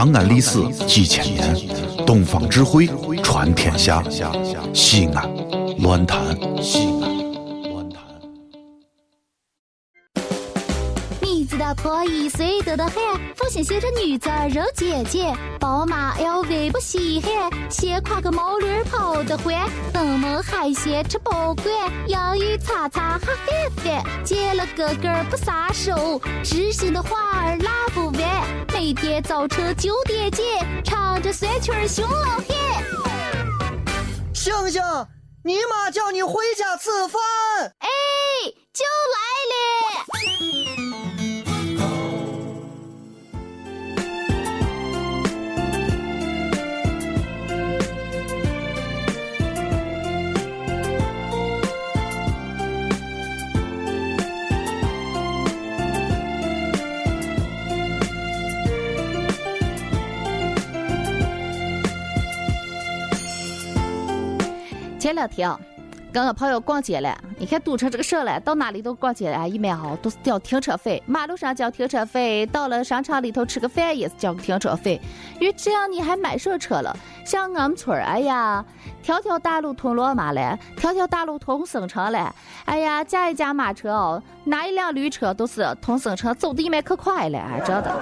长安历史几千年，东方智慧传天下。西安，乱谈西安，乱谈。你知道破一岁多的很，父亲写着女子肉姐姐，宝马 LV 不稀罕，先挎个毛驴跑得欢，登门海鲜吃不惯，洋芋擦擦哈翻翻，见了哥哥不撒手，知心的话儿拉不完，每天早晨九点见，唱着酸曲儿熊老汉。星星，你妈叫你回家吃饭。哎，就来了。前两天，跟我朋友逛街了，你看堵成这个事了，到哪里都逛街了，一面哈都是交停车费，马路上交停车费，到了商场里头吃个饭也是交个停车费，因为这样你还买上车了。像俺们村儿，哎呀，条条大路通罗马了，条条大路通省城了，哎呀，驾一驾马车哦，拿一辆驴车都是通省城，走的一面可快了，哎，真的。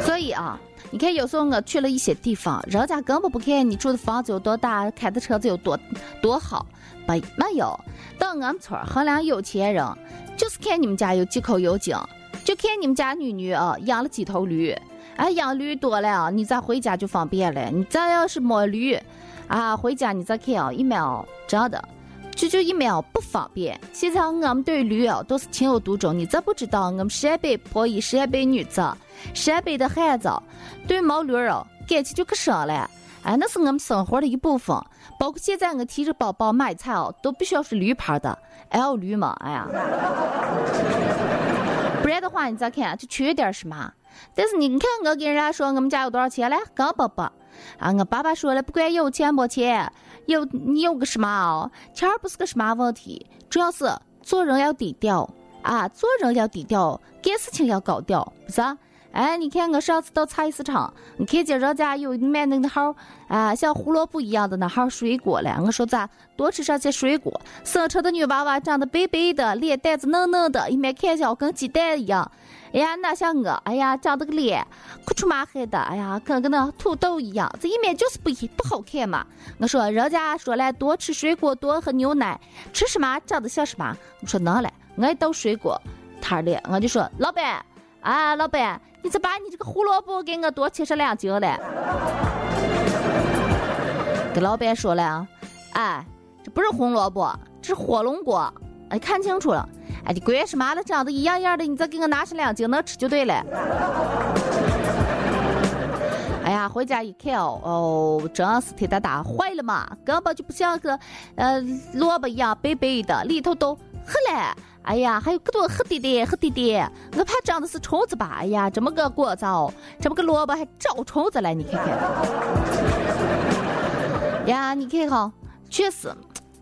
所以啊。你看，有时候我去了一些地方，人家根本不看你住的房子有多大，开的车子有多多好，没没有。到俺们村儿衡量有钱人，就是看你们家有几口油井，就看你们家女女啊养了几头驴。哎，养驴多了，你再回家就方便了。你再要是没驴，啊，回家你再看啊，一秒真的，就就一秒不方便。现在我们对驴啊都是情有独钟，你咋不知道？我们陕北婆姨、陕北女子。陕北的汉子对毛驴儿哦感情就可深了，哎，那是我们生活的一部分。包括现在我提着包包买菜哦，都必须要是驴牌的，L 驴嘛，哎呀，不然的话你再看就缺点什么。但是你看我跟人家说我们家有多少钱嘞，根本不。啊，我爸爸说了，不管有钱没钱，有你有个什么哦，钱儿不是个什么问题，主要是做人要低调啊，做人要低调，干事情要高调，不是？哎，你看我上次到菜市场，你看见人家有卖那个号啊，像胡萝卜一样的那号水果了。我说咋多吃上些水果？省城的女娃娃长得白白的，脸蛋子嫩嫩的，一面看起跟鸡蛋一样。哎呀，哪像我？哎呀，长得个脸哭出麻黑的，哎呀，跟个那土豆一样，这一面就是不一不好看嘛。我说人家说了，多吃水果，多喝牛奶，吃什么长得像什么。我说能嘞，我到水果摊儿里，我就说老板。啊，老板，你再把你这个胡萝卜给我多切上两斤来。给老板说了，哎，这不是红萝卜，这是火龙果。哎，看清楚了。哎，你管什么了？长得一样样的，你再给我拿上两斤，能吃就对了。哎呀，回家一看哦，哦，真是铁蛋蛋坏了嘛，根本就不像个呃萝卜一样白白的，里头都黑了。哎呀，还有可多黑点点，黑点点，我怕长的是虫子吧？哎呀，这么个果子哦，这么个萝卜还招虫子了，你看看。呀，你看哈，确实，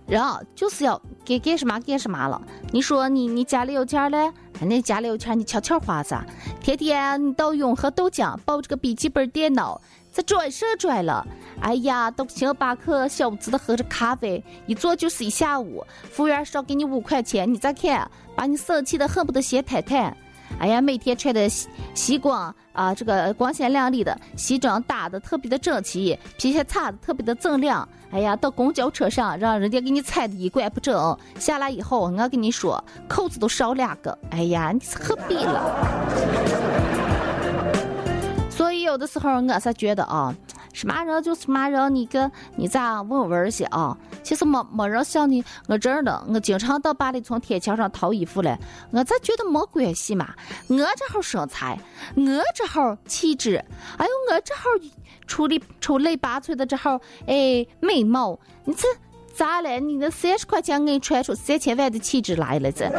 人就是要该干什么干什么了。你说你你家里有钱嘞？你家里有钱，你悄悄花噻。天天你到永和豆浆抱着个笔记本电脑。再转什转了？哎呀，到星巴克小资的喝着咖啡，一坐就是一下午。服务员少给你五块钱，你再看，把你生气的恨不得掀毯毯。哎呀，每天穿的西西光啊，这个光鲜亮丽的西装打的特别的整齐，皮鞋擦的特别的锃亮。哎呀，到公交车上让人家给你踩的衣冠不整，下来以后我跟你说，扣子都少两个。哎呀，你是何必了？所以有的时候我是觉得啊，什么人就什么人，你个你咋问问些啊？其实没没人像你我这儿的，我经常到巴黎从天桥上淘衣服嘞。我咋觉得没关系嘛？我这号身材，我这号气质，哎呦我这号出类出类拔萃的这号哎美貌，你这咋了？你那三十块钱给你穿出三千万的气质来了，这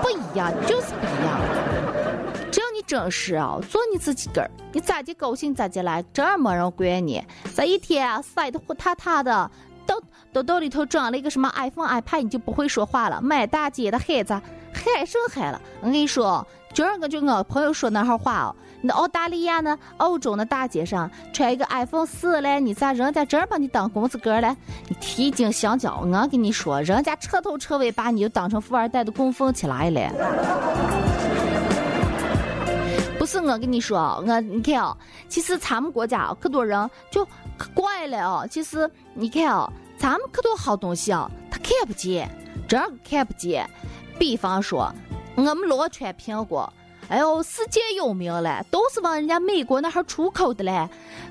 不一样，就是不一样。真是啊，做你自己个儿，你咋地高兴咋地来，这儿没人管你。这一天晒得火塌塌的，兜兜兜里头装了一个什么 iPhone、iPad，你就不会说话了。满大街的孩子喊声喊了，我跟你说，今儿个就我朋友说那号话哦，那澳大利亚呢，欧洲那大街上穿一个 iPhone 四嘞，你咋人家这儿把你当公子哥嘞？你提精相交，我跟你说，人家彻头彻尾把你就当成富二代的供奉起来了。我跟你说，我你看哦，其实咱们国家可多人就可怪了哦。其实你看哦，咱们可多好东西哦，他看不见，真看不见。比方说。我们罗川苹果，哎呦，世界有名了，都是往人家美国那哈出口的嘞。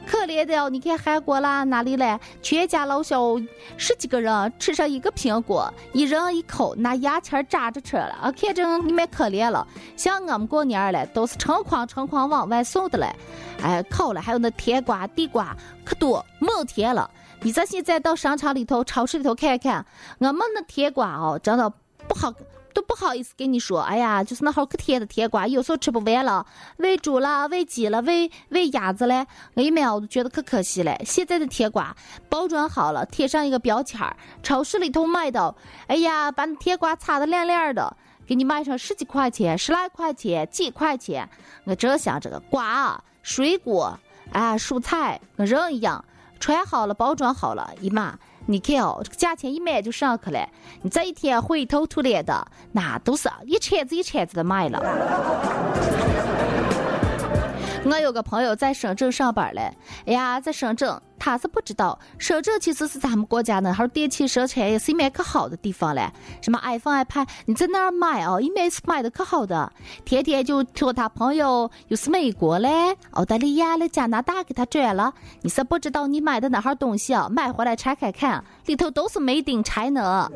可怜的哦，你看韩国啦，哪里嘞？全家老小十几个人吃上一个苹果，一人一口，拿牙签扎着吃了，啊，看着你们可怜了。像我们过年嘞，都是成筐成筐往外送的嘞。哎，烤了，还有那甜瓜、地瓜，可多，满甜了。你这现在到商场里头、超市里头看看，我们那甜瓜哦，真的不好。都不好意思跟你说，哎呀，就是那好可甜的甜瓜，有时候吃不完了，喂猪了，喂鸡了，喂喂鸭子嘞，我一买我都觉得可可惜了。现在的甜瓜包装好了，贴上一个标签儿，超市里头卖的，哎呀，把那甜瓜擦得亮亮的，给你卖上十几块钱、十来块钱、几块钱。我这想这个瓜、水果啊、蔬菜跟人一样，穿好了，包装好了，一码。你看哦，这个价钱一买就上去了，你这一天灰头土脸的，那都是一铲子一铲子的卖了。我有个朋友在深圳上班嘞，哎呀，在深圳，他是不知道，深圳其实是咱们国家那哈电器生产也是一面可好的地方嘞。什么 iPhone、iPad，你在那儿买哦，一面是买的可好的，天天就托他朋友又是美国嘞、澳大利亚嘞、加拿大给他转了。你是不知道你买的那哈东西啊，买回来拆开看，里头都是 Made in China。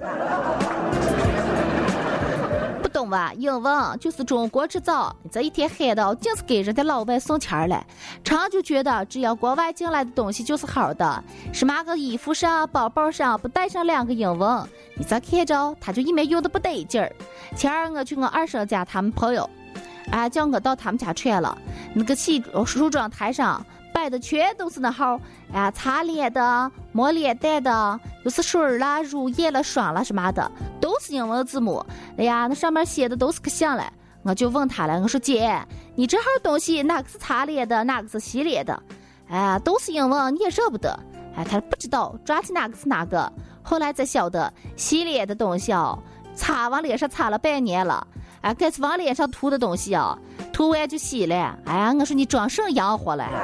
懂吧？英文就是中国制造。这一天喊的，净是给人家老外送钱儿了。常就觉得只要国外进来的东西就是好的，什么个衣服上、包包上不带上两个英文，你再看着他就一面用的不得劲儿。前儿我去我二婶家，他们朋友，啊，叫我到他们家穿了，那个洗梳妆台上。摆的全都是那号，啊，擦脸的、抹脸蛋的，又是水啦、乳液了、霜了什么的，都是英文字母。哎呀，那上面写的都是可像了。我就问他了，我说姐，你这号东西哪个是擦脸的，哪个是洗脸的？哎呀，都是英文，你也舍不得。哎，他不知道抓起哪个是哪个。后来才晓得，洗脸的东西哦，擦往脸上擦了半年了。哎，该是往脸上涂的东西哦。涂完就洗了，哎呀，我说你装什么洋货了？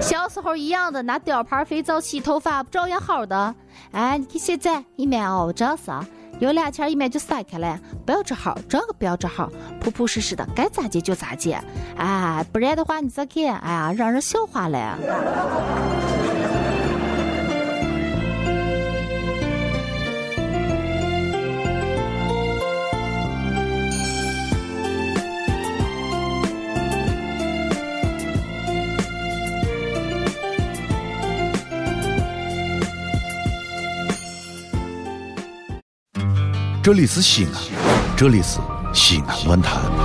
小时候一样的拿雕牌肥皂洗头发，不照样好的？哎，你看现在一面哦，真是有俩钱一面就散开了，不要这号，这个不要这号，朴朴实实的，该咋接就咋接。哎，不然的话你再看，哎呀，让人笑话了。这里是西安，这里是西安论坛。